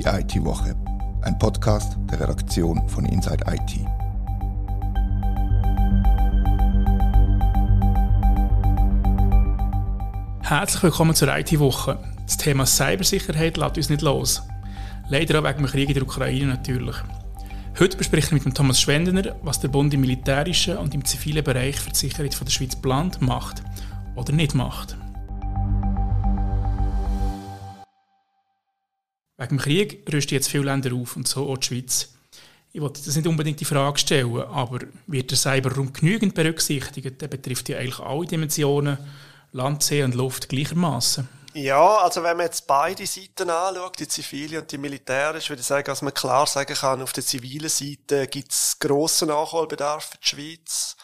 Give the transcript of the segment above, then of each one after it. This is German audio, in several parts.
Die IT-Woche, ein Podcast der Redaktion von Inside IT. Herzlich willkommen zur IT-Woche. Das Thema Cybersicherheit lässt uns nicht los. Leider auch wegen dem Krieg in der Ukraine natürlich. Heute besprechen wir mit dem Thomas Schwendener, was der Bund im militärischen und im zivilen Bereich für die Sicherheit der Schweiz plant, macht oder nicht macht. Wegen dem Krieg rüsten jetzt viele Länder auf und so auch die Schweiz. Ich wollte das nicht unbedingt die Frage stellen, aber wird der Cyberraum genügend berücksichtigt? Der betrifft ja eigentlich alle Dimensionen, Land, See und Luft gleichermaßen. Ja, also wenn man jetzt beide Seiten anschaut, die zivile und die militärische, würde ich sagen, dass man klar sagen kann, auf der zivilen Seite gibt es grossen Nachholbedarf für die Schweiz.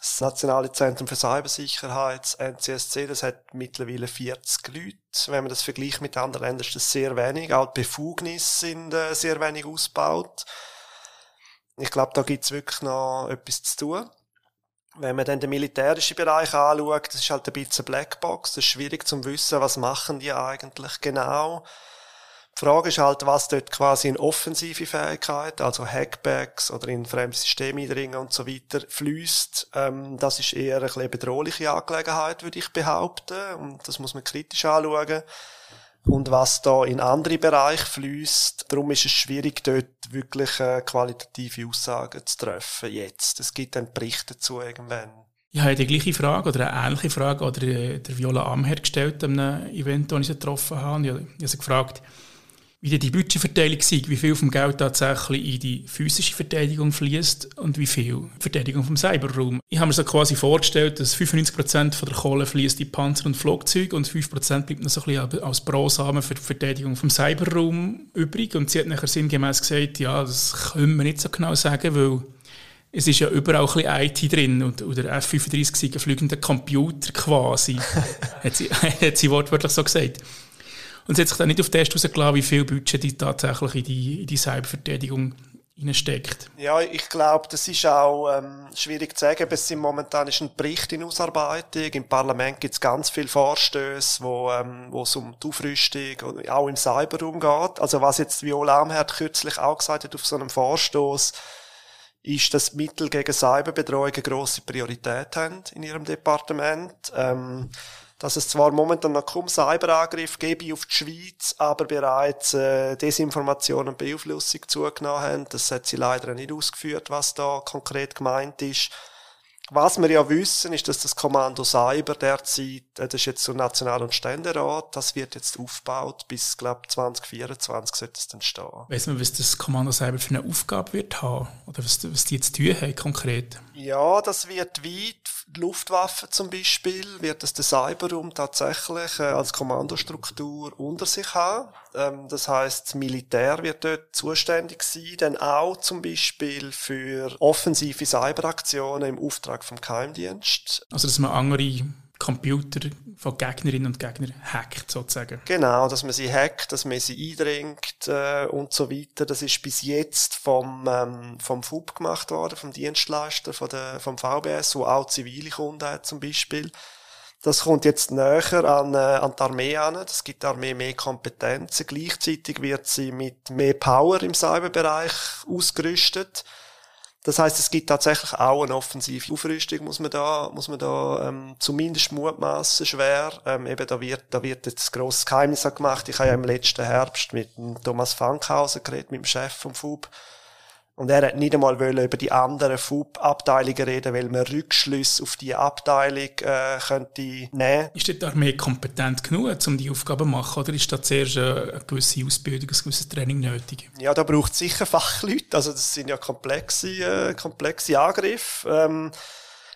Das Nationale Zentrum für Cybersicherheit, NCSC, das hat mittlerweile 40 Leute. Wenn man das vergleicht mit anderen Ländern, ist das sehr wenig. Auch die Befugnisse sind äh, sehr wenig ausgebaut. Ich glaube, da gibt's wirklich noch etwas zu tun. Wenn man dann den militärischen Bereich anschaut, das ist halt ein bisschen Blackbox. Das ist schwierig zu wissen, was machen die eigentlich genau. Die Frage ist halt, was dort quasi in offensive Fähigkeit, also Hackbacks oder in fremde Systeme eindringen und so weiter, fließt. Ähm, das ist eher eine, bedrohliche Angelegenheit, würde ich behaupten. Und das muss man kritisch anschauen. Und was da in andere Bereiche fließt, darum ist es schwierig, dort wirklich äh, qualitative Aussagen zu treffen jetzt. Es gibt dann Berichte dazu irgendwann. Ich habe die gleiche Frage oder eine ähnliche Frage oder äh, der Viola Amher gestellt an einem Event, das ich sie getroffen habe. Ich habe sie gefragt, wie die Budgetverteilung sei, wie viel vom Geld tatsächlich in die physische Verteidigung fließt und wie viel Verteidigung vom Cyberraum. Ich habe mir so quasi vorgestellt, dass 95% von der Kohle fließt in Panzer und Flugzeuge und 5% bleibt noch so ein bisschen als Brosamen für die Verteidigung vom Cyberraum übrig. Und sie hat nachher sinngemäß gesagt, ja, das können wir nicht so genau sagen, weil es ist ja überall ein bisschen IT drin und, der F-35 ist ein fliegender Computer quasi, hat, sie, hat sie wortwörtlich so gesagt. Und sie hat sich dann nicht auf den Test rausgelassen, wie viel Budget die tatsächlich in die, in die Cyberverteidigung steckt. Ja, ich glaube, das ist auch ähm, schwierig zu sagen. Es sind momentan ist ein Bericht in Ausarbeitung. Im Parlament gibt es ganz viele Vorstöße, wo ähm, wo es um die Aufrüstung und auch im Cyberraum geht. Also was jetzt Viola Amherd kürzlich auch gesagt hat auf so einem Vorstoß, ist, dass Mittel gegen Cyberbedrohung eine grosse Priorität haben in ihrem Departement. Ähm, dass es zwar momentan noch kaum Cyberangriff gebe auf die Schweiz, aber bereits äh, Desinformation und Beeinflussung zugenommen haben. Das hat sie leider nicht ausgeführt, was da konkret gemeint ist. Was wir ja wissen, ist, dass das Kommando Cyber derzeit, äh, das ist jetzt so National- und Ständerat, das wird jetzt aufgebaut, bis, glaube 2024 sollte es dann stehen. Weiss man, was das Kommando Cyber für eine Aufgabe wird haben? Oder was, was die jetzt tun haben, konkret? Ja, das wird weit, Luftwaffe zum Beispiel, wird das der Cyberraum tatsächlich äh, als Kommandostruktur unter sich haben. Ähm, das heißt, das Militär wird dort zuständig sein, dann auch zum Beispiel für offensive Cyberaktionen im Auftrag vom Geheimdienst. Also, dass man andere Computer von Gegnerinnen und Gegnern hackt, sozusagen. Genau, dass man sie hackt, dass man sie eindringt äh, und so weiter. Das ist bis jetzt vom, ähm, vom FUB gemacht worden, vom Dienstleister, von der, vom VBS, wo auch zivile Kunden hat zum Beispiel. Das kommt jetzt näher an, äh, an die Armee an. Das gibt der Armee mehr Kompetenzen. Gleichzeitig wird sie mit mehr Power im Cyberbereich ausgerüstet. Das heißt, es gibt tatsächlich auch eine offensive Aufrüstung, muss man da, muss man da ähm, zumindest mutmaßen schwer. Ähm, eben da wird, da wird jetzt ein grosses Geheimnis gemacht. Ich habe ja im letzten Herbst mit Thomas Fankhausen geredet, mit dem Chef vom FUB. Und er hat nicht einmal wollen über die anderen FUB-Abteilungen reden, weil man Rückschlüsse auf die Abteilung äh, könnte nehmen. Ist die Armee kompetent genug, um die Aufgaben zu machen, oder ist da zuerst eine gewisse Ausbildung, ein gewisses Training nötig? Ja, da braucht es sicher Fachleute. Also das sind ja komplexe, äh, komplexe Angriffe. Ähm,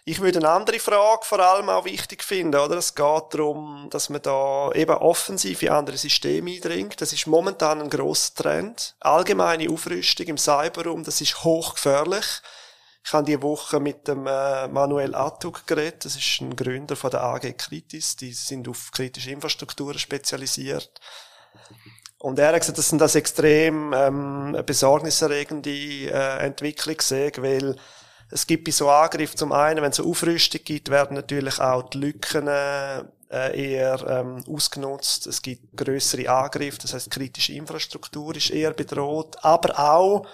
ich würde eine andere Frage vor allem auch wichtig finden, oder? Es geht darum, dass man da eben offensiv in andere Systeme eindringt. Das ist momentan ein grosser Trend. Allgemeine Aufrüstung im Cyberraum, das ist hochgefährlich. Ich habe diese Woche mit dem äh, Manuel Attug geredet. Das ist ein Gründer von der AG Kritis. Die sind auf kritische Infrastrukturen spezialisiert. Und er hat gesagt, dass das extrem ähm, besorgniserregende äh, Entwicklung weil Es gibt bei so Angriffen zum einen, wenn es eine Aufrüstung gibt, werden natürlich auch die Lücken äh, eher ähm, ausgenutzt. Es gibt größere Angriffe, das heißt kritische Infrastruktur ist eher bedroht. Aber auch,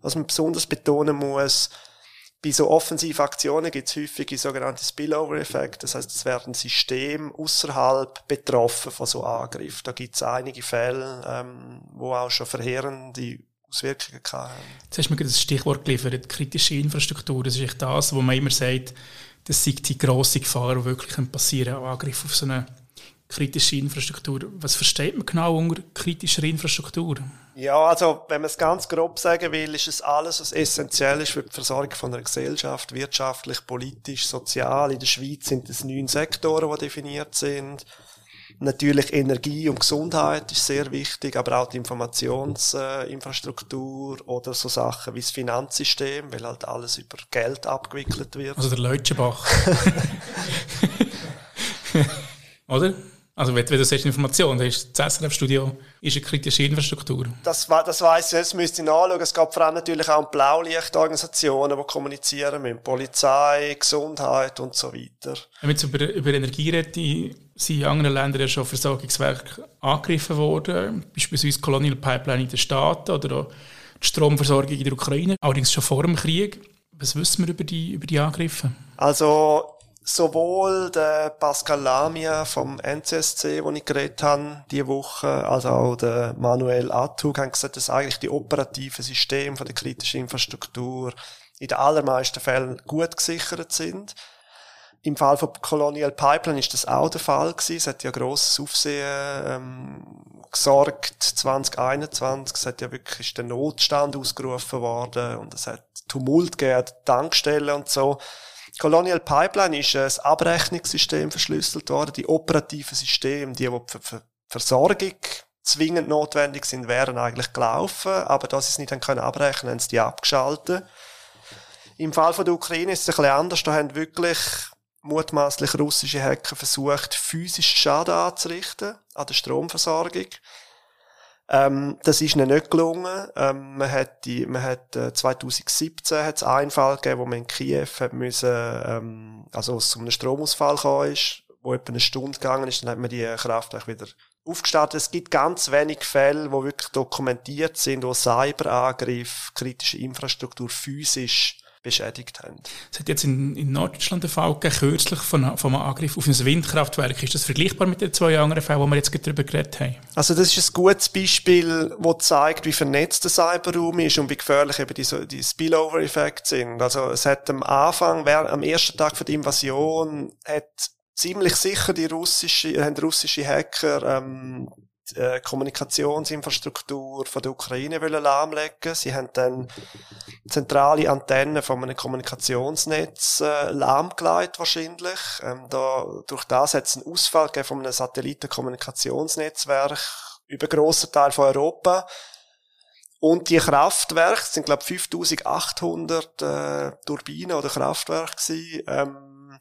was man besonders betonen muss, bei so offensiven Aktionen gibt es häufig sogenannte Spillover-Effekte. Das heißt, es werden Systeme außerhalb betroffen von so Angriffen. Da gibt es einige Fälle, ähm, wo auch schon verheerende Auswirkungen haben. Jetzt hast du mir das Stichwort geliefert, kritische Infrastruktur. Das ist echt das, wo man immer sagt, das sei die grosse Gefahr, die wirklich passieren kann, Angriff auf so eine kritische Infrastruktur. Was versteht man genau unter kritischer Infrastruktur? Ja, also wenn man es ganz grob sagen will, ist es alles, was essentiell ist für die Versorgung von einer Gesellschaft, wirtschaftlich, politisch, sozial. In der Schweiz sind es neun Sektoren, die definiert sind. Natürlich Energie und Gesundheit ist sehr wichtig, aber auch die Informationsinfrastruktur oder so Sachen wie das Finanzsystem, weil halt alles über Geld abgewickelt wird. Also der Leutschenbach. oder? Also wenn, wenn du sagst Information, dann ist das SRF-Studio ist eine kritische Infrastruktur. Das, das weiss ich, das müsste ich nachschauen. Es gab vor allem natürlich auch Blaulichtorganisationen, die kommunizieren mit Polizei, Gesundheit und so weiter. Wenn wir über, über Energie reden, sind in anderen Ländern ja schon Versorgungswerke angegriffen worden, beispielsweise Colonial Pipeline in den Staaten oder auch die Stromversorgung in der Ukraine, allerdings schon vor dem Krieg. Was wissen wir über die, über die Angriffe? Also sowohl der Pascal Lamia vom NCSC, wo ich geredet habe, diese Woche, als auch der Manuel Attug haben gesagt, dass eigentlich die operativen Systeme von der kritischen Infrastruktur in den allermeisten Fällen gut gesichert sind. Im Fall von Colonial Pipeline ist das auch der Fall gewesen. Es hat ja grosses Aufsehen ähm, gesorgt 2021. Es hat ja wirklich der Notstand ausgerufen worden und es hat Tumult gegeben, Tankstellen und so. Colonial Pipeline ist ein Abrechnungssystem verschlüsselt worden. Die operativen Systeme, die, die für, Versorgung zwingend notwendig sind, wären eigentlich gelaufen, aber da sie es nicht haben können abrechnen, haben sie die abgeschaltet. Im Fall von der Ukraine ist es ein bisschen anders. Da haben wirklich mutmaßlich russische Hacker versucht, physischen Schaden anzurichten an der Stromversorgung. Ähm, das ist ihnen nicht gelungen. Ähm, man hat die, man hat, äh, 2017 hat es einen Fall gegeben, wo man in Kiew hat müssen, ähm, also es zu einem Stromausfall ist, wo etwa eine Stunde gegangen ist, dann hat man die Kraftwerke wieder aufgestartet. Es gibt ganz wenig Fälle, wo wirklich dokumentiert sind, wo Cyberangriff, kritische Infrastruktur physisch beschädigt haben. Es hat jetzt in, in Norddeutschland den Fall gegeben, kürzlich von, von einem Angriff auf ein Windkraftwerk. Ist das vergleichbar mit den zwei anderen Fällen, die wir jetzt darüber geredet haben? Also das ist ein gutes Beispiel, das zeigt, wie vernetzt der Cyberraum ist und wie gefährlich eben die, die Spillover-Effekte sind. Also es hat am Anfang, am ersten Tag der Invasion, hat ziemlich sicher die russische, haben russische Hacker ähm, die äh, Kommunikationsinfrastruktur von der Ukraine wollen lahmlegen. Sie haben dann zentrale Antennen von einem Kommunikationsnetz äh, lahmgelegt wahrscheinlich. Ähm, da, durch das hat es einen Ausfall gegeben von einem Satellitenkommunikationsnetzwerk über grossen Teil von Europa. Und die Kraftwerke, sind glaube 5800 äh, Turbinen oder Kraftwerke gewesen, ähm,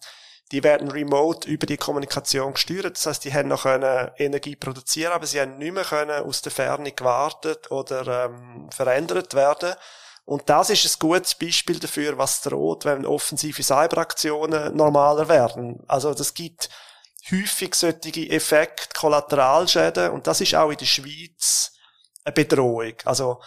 die werden remote über die Kommunikation gesteuert. Das heißt, die haben noch können Energie produzieren, aber sie haben nicht mehr können aus der Ferne gewartet oder ähm, verändert werden. Und das ist ein gutes Beispiel dafür, was droht, wenn offensive Cyberaktionen normaler werden. Also das gibt häufig solche Effekte, Kollateralschäden und das ist auch in der Schweiz eine Bedrohung. Also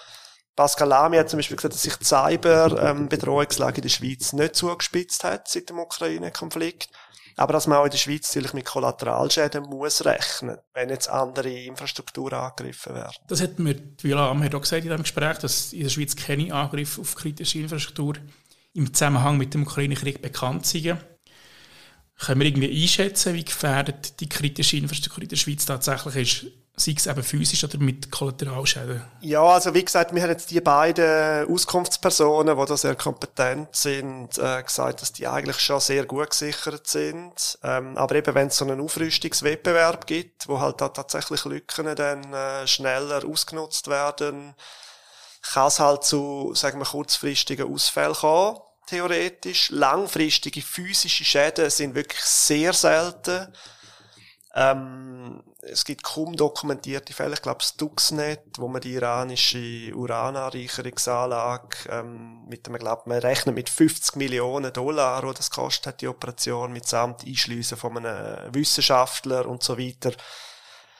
Pascal Lamy hat zum Beispiel gesagt, dass sich die Cyberbedrohungslage in der Schweiz nicht zugespitzt hat seit dem Ukraine-Konflikt. Aber dass man auch in der Schweiz natürlich mit Kollateralschäden muss rechnen, wenn jetzt andere Infrastrukturen angegriffen werden. Das hat mir Viola Amher auch gesagt in diesem Gespräch, dass in der Schweiz keine Angriffe auf kritische Infrastruktur im Zusammenhang mit dem Ukraine-Krieg bekannt sind. Können wir irgendwie einschätzen, wie gefährdet die kritische Infrastruktur in der Schweiz tatsächlich ist? Sei es eben physisch oder mit Kollateralschäden? Ja, also wie gesagt, wir haben jetzt die beiden Auskunftspersonen, die da sehr kompetent sind, äh, gesagt, dass die eigentlich schon sehr gut gesichert sind. Ähm, aber eben, wenn es so einen Aufrüstungswettbewerb gibt, wo halt da tatsächlich Lücken dann äh, schneller ausgenutzt werden, kann es halt zu, sagen wir, kurzfristigen Ausfällen kommen theoretisch. Langfristige physische Schäden sind wirklich sehr selten. Ähm, es gibt kaum dokumentierte Fälle, ich glaube Stuxnet, wo man die iranische Urananreicherungsanlage ähm, mit einem, glaube man rechnet mit 50 Millionen Dollar, wo das kostet hat, die Operation mitsamt Einschliessen von einem Wissenschaftler und so weiter.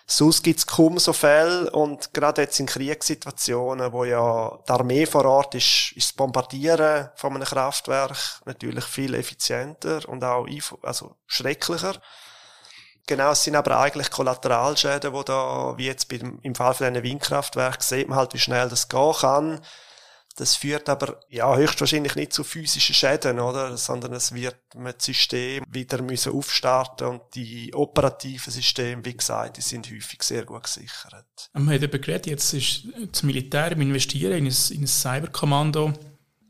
Sonst gibt's kaum so Fälle und gerade jetzt in Kriegssituationen, wo ja die Armee vor Ort ist, ist das Bombardieren von einem Kraftwerk natürlich viel effizienter und auch also schrecklicher. Genau, es sind aber eigentlich Kollateralschäden, wo da, wie jetzt beim, im Fall von einem Windkraftwerk, sieht man halt, wie schnell das gehen kann. Das führt aber ja höchstwahrscheinlich nicht zu physischen Schäden, oder? Sondern es wird mit System wieder müssen aufstarten und die operativen Systeme, wie gesagt, die sind häufig sehr gut gesichert. Wir haben eben geredet, jetzt ist das Militär im Investieren in ein, in ein Cyberkommando.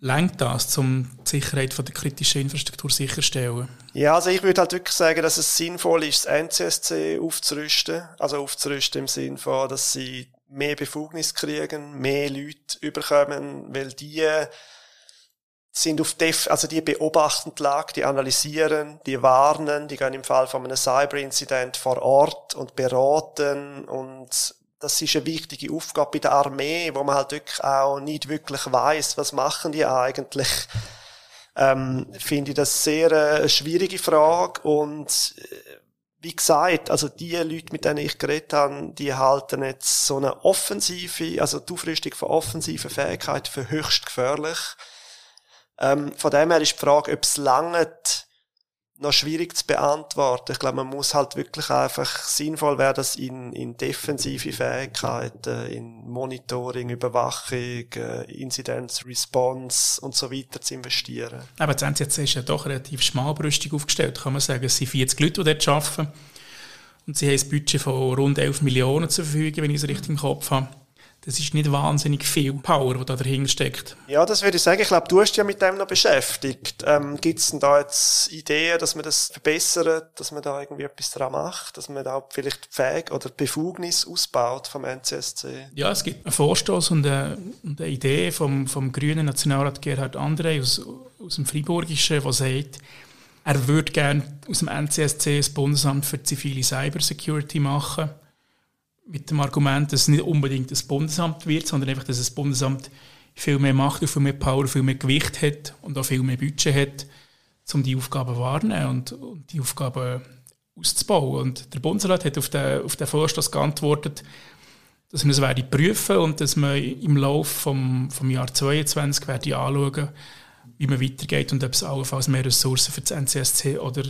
Lenkt das, um die Sicherheit der kritischen Infrastruktur sicherzustellen? Ja, also ich würde halt wirklich sagen, dass es sinnvoll ist, das NCSC aufzurüsten. Also aufzurüsten im Sinne von, dass sie mehr Befugnis kriegen, mehr Leute überkommen, weil die sind auf Def, also die beobachten die Lage, die analysieren, die warnen, die gehen im Fall von einem Cyberincident vor Ort und beraten und das ist eine wichtige Aufgabe bei der Armee, wo man halt wirklich auch nicht wirklich weiß, was machen die eigentlich. Ähm, finde ich das sehr äh, eine schwierige Frage und äh, wie gesagt, also die Leute, mit denen ich geredet habe, die halten jetzt so eine offensive, also die Aufrüstung von offensiven Fähigkeiten für höchst gefährlich. Ähm, von dem her ist die Frage, ob es langt, noch schwierig zu beantworten. Ich glaube, man muss halt wirklich einfach sinnvoll werden, das in, in defensive Fähigkeiten, in Monitoring, Überwachung, äh, Incidents, Response und so weiter zu investieren. Aber das NCC ist ja doch relativ schmalbrüstig aufgestellt, kann man sagen. Es sind 40 Leute, die dort arbeiten. Und sie haben ein Budget von rund 11 Millionen zur Verfügung, wenn ich es richtig im Kopf habe das ist nicht wahnsinnig viel Power, die da dahinter steckt. Ja, das würde ich sagen. Ich glaube, du hast dich ja mit dem noch beschäftigt. Ähm, Gibt es denn da jetzt Ideen, dass man das verbessert, dass man da irgendwie etwas dran macht, dass man da vielleicht Fähig oder Befugnis ausbaut vom NCSC? Ja, es gibt einen Vorstoß und eine, und eine Idee vom, vom grünen Nationalrat Gerhard André aus, aus dem Friburgischen, der sagt, er würde gerne aus dem NCSC das Bundesamt für zivile Cybersecurity machen mit dem Argument, dass es nicht unbedingt das Bundesamt wird, sondern einfach, dass das Bundesamt viel mehr Macht, viel mehr Power, viel mehr Gewicht hat und auch viel mehr Budget hat, um die Aufgaben wahrnehmen und, und die Aufgaben auszubauen. Und der Bundesrat hat auf den, auf den Vorstoß geantwortet, dass man es werde prüfen und dass man im Laufe vom, vom Jahr 2022 werde anschauen, wie man weitergeht und ob es allenfalls mehr Ressourcen für das NCSC oder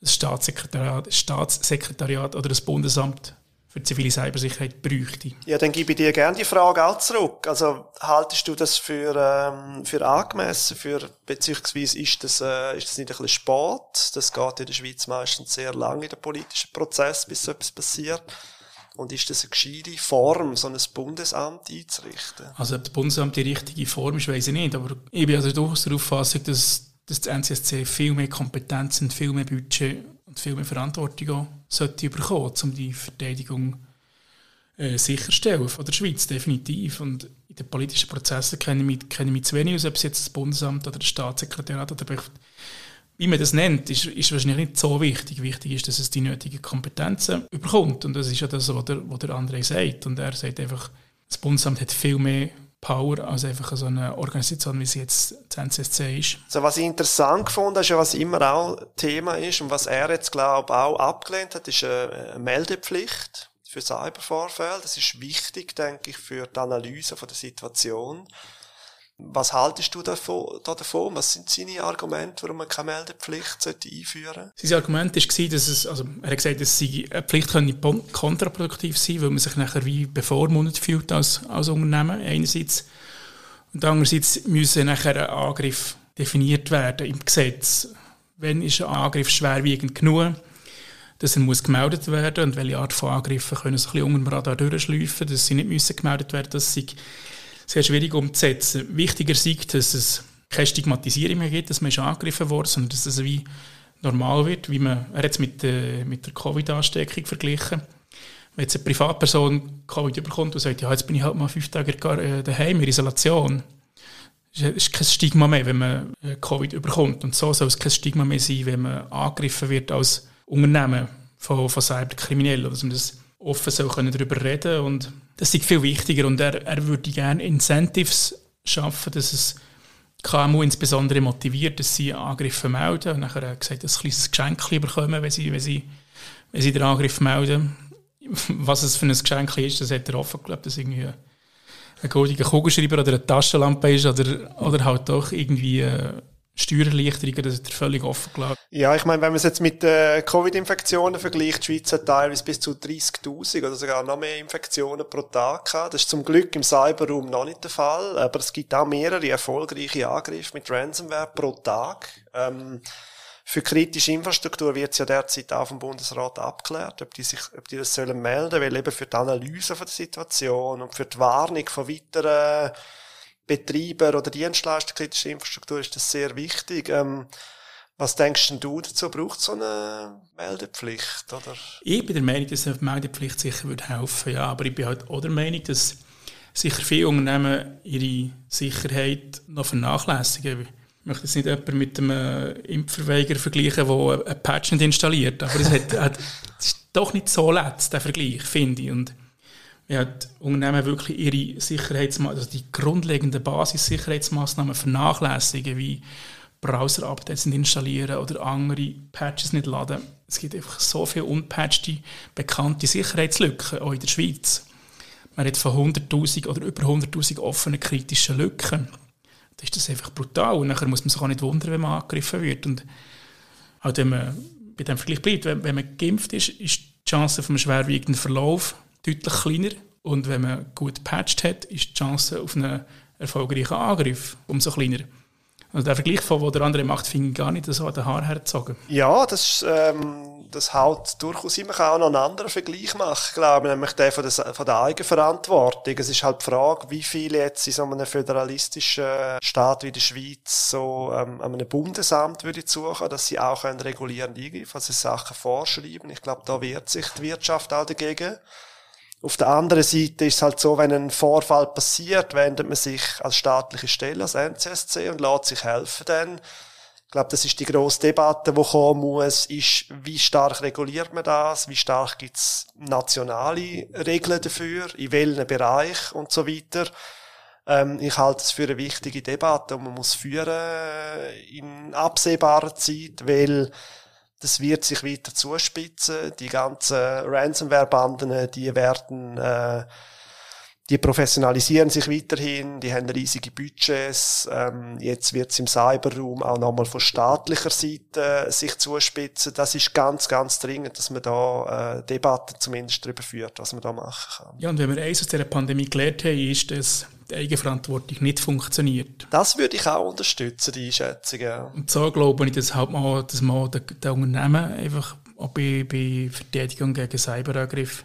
das Staatssekretariat, Staatssekretariat oder das Bundesamt für zivile Cybersicherheit bräuchte. Ja, dann gebe ich dir gerne die Frage auch zurück. Also haltest du das für, ähm, für angemessen, für, beziehungsweise ist das, äh, ist das nicht ein bisschen spät? Das geht in der Schweiz meistens sehr lange in der politischen Prozess, bis so etwas passiert. Und ist das eine gescheite Form, so ein Bundesamt einzurichten? Also ob das Bundesamt die richtige Form ist, weiß ich nicht. Aber ich bin also durchaus der Auffassung, dass, dass das NCSC viel mehr Kompetenzen, viel mehr Budget viel mehr Verantwortung sollte bekommen, um die Verteidigung äh, sicherstellen von der Schweiz, definitiv. Und in den politischen Prozessen kenne ich kenne ich mich zu wenig aus, ob es jetzt das Bundesamt oder das Staatssekretariat oder wie man das nennt, ist, ist wahrscheinlich nicht so wichtig. Wichtig ist, dass es die nötigen Kompetenzen überkommt. Und das ist ja das, was der, was der André sagt. Und er sagt einfach, das Bundesamt hat viel mehr Power als einfach so eine Organisation, wie sie jetzt das NCSC ist. Also was ich interessant gefunden ist was immer auch Thema ist und was er jetzt, glaube ich, auch abgelehnt hat, ist eine Meldepflicht für Cybervorfälle. Das ist wichtig, denke ich, für die Analyse von der Situation. Was haltest du davon, da davon? Was sind seine Argumente, warum man keine Meldepflicht einführen sollte? Sein Argument war, dass es, also, er hat gesagt, dass eine Pflicht könnte kontraproduktiv sein, weil man sich nachher wie bevormundet fühlt als, als Unternehmen, einerseits. Und andererseits müsse nachher ein Angriff definiert werden im Gesetz. Wenn ist ein Angriff schwerwiegend genug, dass er muss gemeldet werden und welche Art von Angriffen können so ein bisschen unter dem Radar durchschleifen, dass sie nicht müssen gemeldet werden, dass sie sehr schwierig umzusetzen. Wichtiger ist, dass es keine Stigmatisierung mehr gibt, dass man schon angegriffen wurde, sondern dass es wie normal wird, wie man, es mit, äh, mit der Covid-Ansteckung verglichen. Wenn jetzt eine Privatperson Covid bekommt und sagt, ja, jetzt bin ich halt mal fünf Tage äh, daheim in Isolation, ist, ist kein Stigma mehr, wenn man äh, Covid überkommt. Und so soll es kein Stigma mehr sein, wenn man angegriffen wird als Unternehmen von, von Cyberkriminellen, dass man das offen so können darüber reden und das ist viel wichtiger und er, er würde gerne Incentives schaffen, dass es KMU insbesondere motiviert, dass sie Angriffe melden und nachher gesagt, ein kleines Geschenk bekommen, wenn sie, wenn sie, wenn sie den Angriff melden. Was es für ein Geschenk ist, das hat er offen geglaubt, dass irgendwie ein goldiger Kugelschreiber oder eine Taschenlampe ist oder, oder halt doch irgendwie äh, Steuererleichterungen, das ist völlig offen gelassen. Ja, ich meine, wenn man es jetzt mit äh, Covid-Infektionen vergleicht, die Schweiz hat teilweise bis zu 30.000 oder sogar noch mehr Infektionen pro Tag gehabt. Das ist zum Glück im Cyberraum noch nicht der Fall, aber es gibt auch mehrere erfolgreiche Angriffe mit Ransomware pro Tag. Ähm, für kritische Infrastruktur wird es ja derzeit auch vom Bundesrat abgeklärt, ob die, sich, ob die das sollen melden, weil eben für die Analyse von der Situation und für die Warnung von weiteren Betreiber oder Dienstleister kritischer Infrastruktur ist das sehr wichtig. Ähm, was denkst denn du dazu? Braucht so eine Meldepflicht? Oder? Ich bin der Meinung, dass eine Meldepflicht sicher würde helfen ja, aber ich bin halt auch der Meinung, dass sicher viele Unternehmen ihre Sicherheit noch vernachlässigen. Ich möchte jetzt nicht jemanden mit einem Impfverweiger vergleichen, der ein Patch nicht installiert, aber es, hat, hat, ist doch nicht so letzt, der Vergleich, finde ich. Und ja, die Unternehmen wirklich ihre Sicherheitsmaßnahmen, also die grundlegenden Basis-Sicherheitsmaßnahmen vernachlässigen, wie Browser-Updates installieren oder andere Patches nicht laden. Es gibt einfach so viele unpatchte, bekannte Sicherheitslücken, auch in der Schweiz. Man hat von 100'000 oder über 100'000 offenen kritischen Lücken. Da ist das einfach brutal und nachher muss man sich auch nicht wundern, wenn man angegriffen wird. Und auch wenn man bei dem Vergleich bleibt, wenn, wenn man geimpft ist, ist die Chance auf einen schwerwiegenden Verlauf deutlich kleiner. Und wenn man gut gepatcht hat, ist die Chance auf einen erfolgreichen Angriff umso kleiner. Also der Vergleich von, was der andere macht, finde ich gar nicht so an den Haar hergezogen. Ja, das, ähm, das haut durchaus immer auch noch einen anderen Vergleich machen, glaube ich, nämlich der von der, von der Eigenverantwortung. Es ist halt die Frage, wie viele jetzt in so einem föderalistischen Staat wie der Schweiz so ähm, einem Bundesamt würde suchen, dass sie auch einen regulierend eingreifen, also Sachen vorschreiben. Ich glaube, da wehrt sich die Wirtschaft auch dagegen. Auf der anderen Seite ist es halt so, wenn ein Vorfall passiert, wendet man sich als staatliche Stelle, als NCSC und lässt sich helfen dann. Ich glaube, das ist die grosse Debatte, die kommen muss, ist, wie stark reguliert man das, wie stark gibt es nationale Regeln dafür, in welchem Bereich und so weiter. Ähm, ich halte es für eine wichtige Debatte und man muss führen äh, in absehbarer Zeit, weil das wird sich weiter zuspitzen. Die ganzen Ransomware-Banden, die werden, äh, die professionalisieren sich weiterhin, die haben riesige Budgets. Ähm, jetzt wird es im Cyberraum auch nochmal von staatlicher Seite sich zuspitzen. Das ist ganz, ganz dringend, dass man da äh, Debatten zumindest darüber führt, was man da machen kann. Ja, und wenn wir eins aus dieser Pandemie gelernt haben, ist, dass die Eigenverantwortung nicht funktioniert. Das würde ich auch unterstützen, die Einschätzung. Ja. Und so glaube ich, dass halt mal, dass der, der Unternehmen einfach auch bei, bei Verteidigung gegen Cyberangriffe,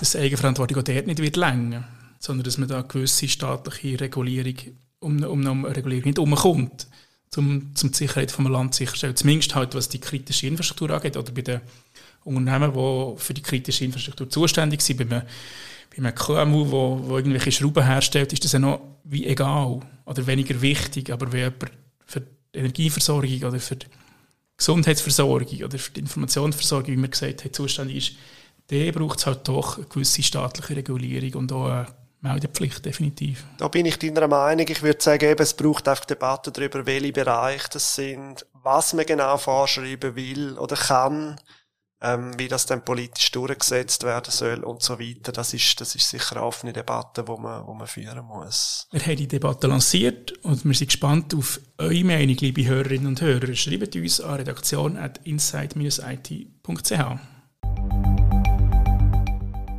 dass Eigenverantwortung auch dort nicht wird länger, sondern dass man da gewisse staatliche Regulierung, um, um eine Regulierung nicht umkommt, um, zum die Sicherheit vom Land sicherzustellen. Zumindest halt, was die kritische Infrastruktur angeht, oder bei den Unternehmen, die für die kritische Infrastruktur zuständig sind, bei einem bei einem KMU, wo, wo irgendwelche Schrauben herstellt, ist das ja noch wie egal oder weniger wichtig. Aber wenn jemand für die Energieversorgung oder für die Gesundheitsversorgung oder für die Informationsversorgung, wie man gesagt hat, zuständig ist, der braucht es halt doch eine gewisse staatliche Regulierung und auch eine Meldepflicht, definitiv. Da bin ich deiner Meinung. Ich würde sagen, eben, es braucht einfach Debatten darüber, welche Bereiche das sind, was man genau vorschreiben will oder kann ähm, wie das dann politisch durchgesetzt werden soll und so weiter. Das ist, das ist sicher eine offene Debatte, wo man, wo man führen muss. Wir haben die Debatte lanciert und wir sind gespannt auf eure Meinung, liebe Hörerinnen und Hörer. Schreibt uns an redaktion.inside-it.ch.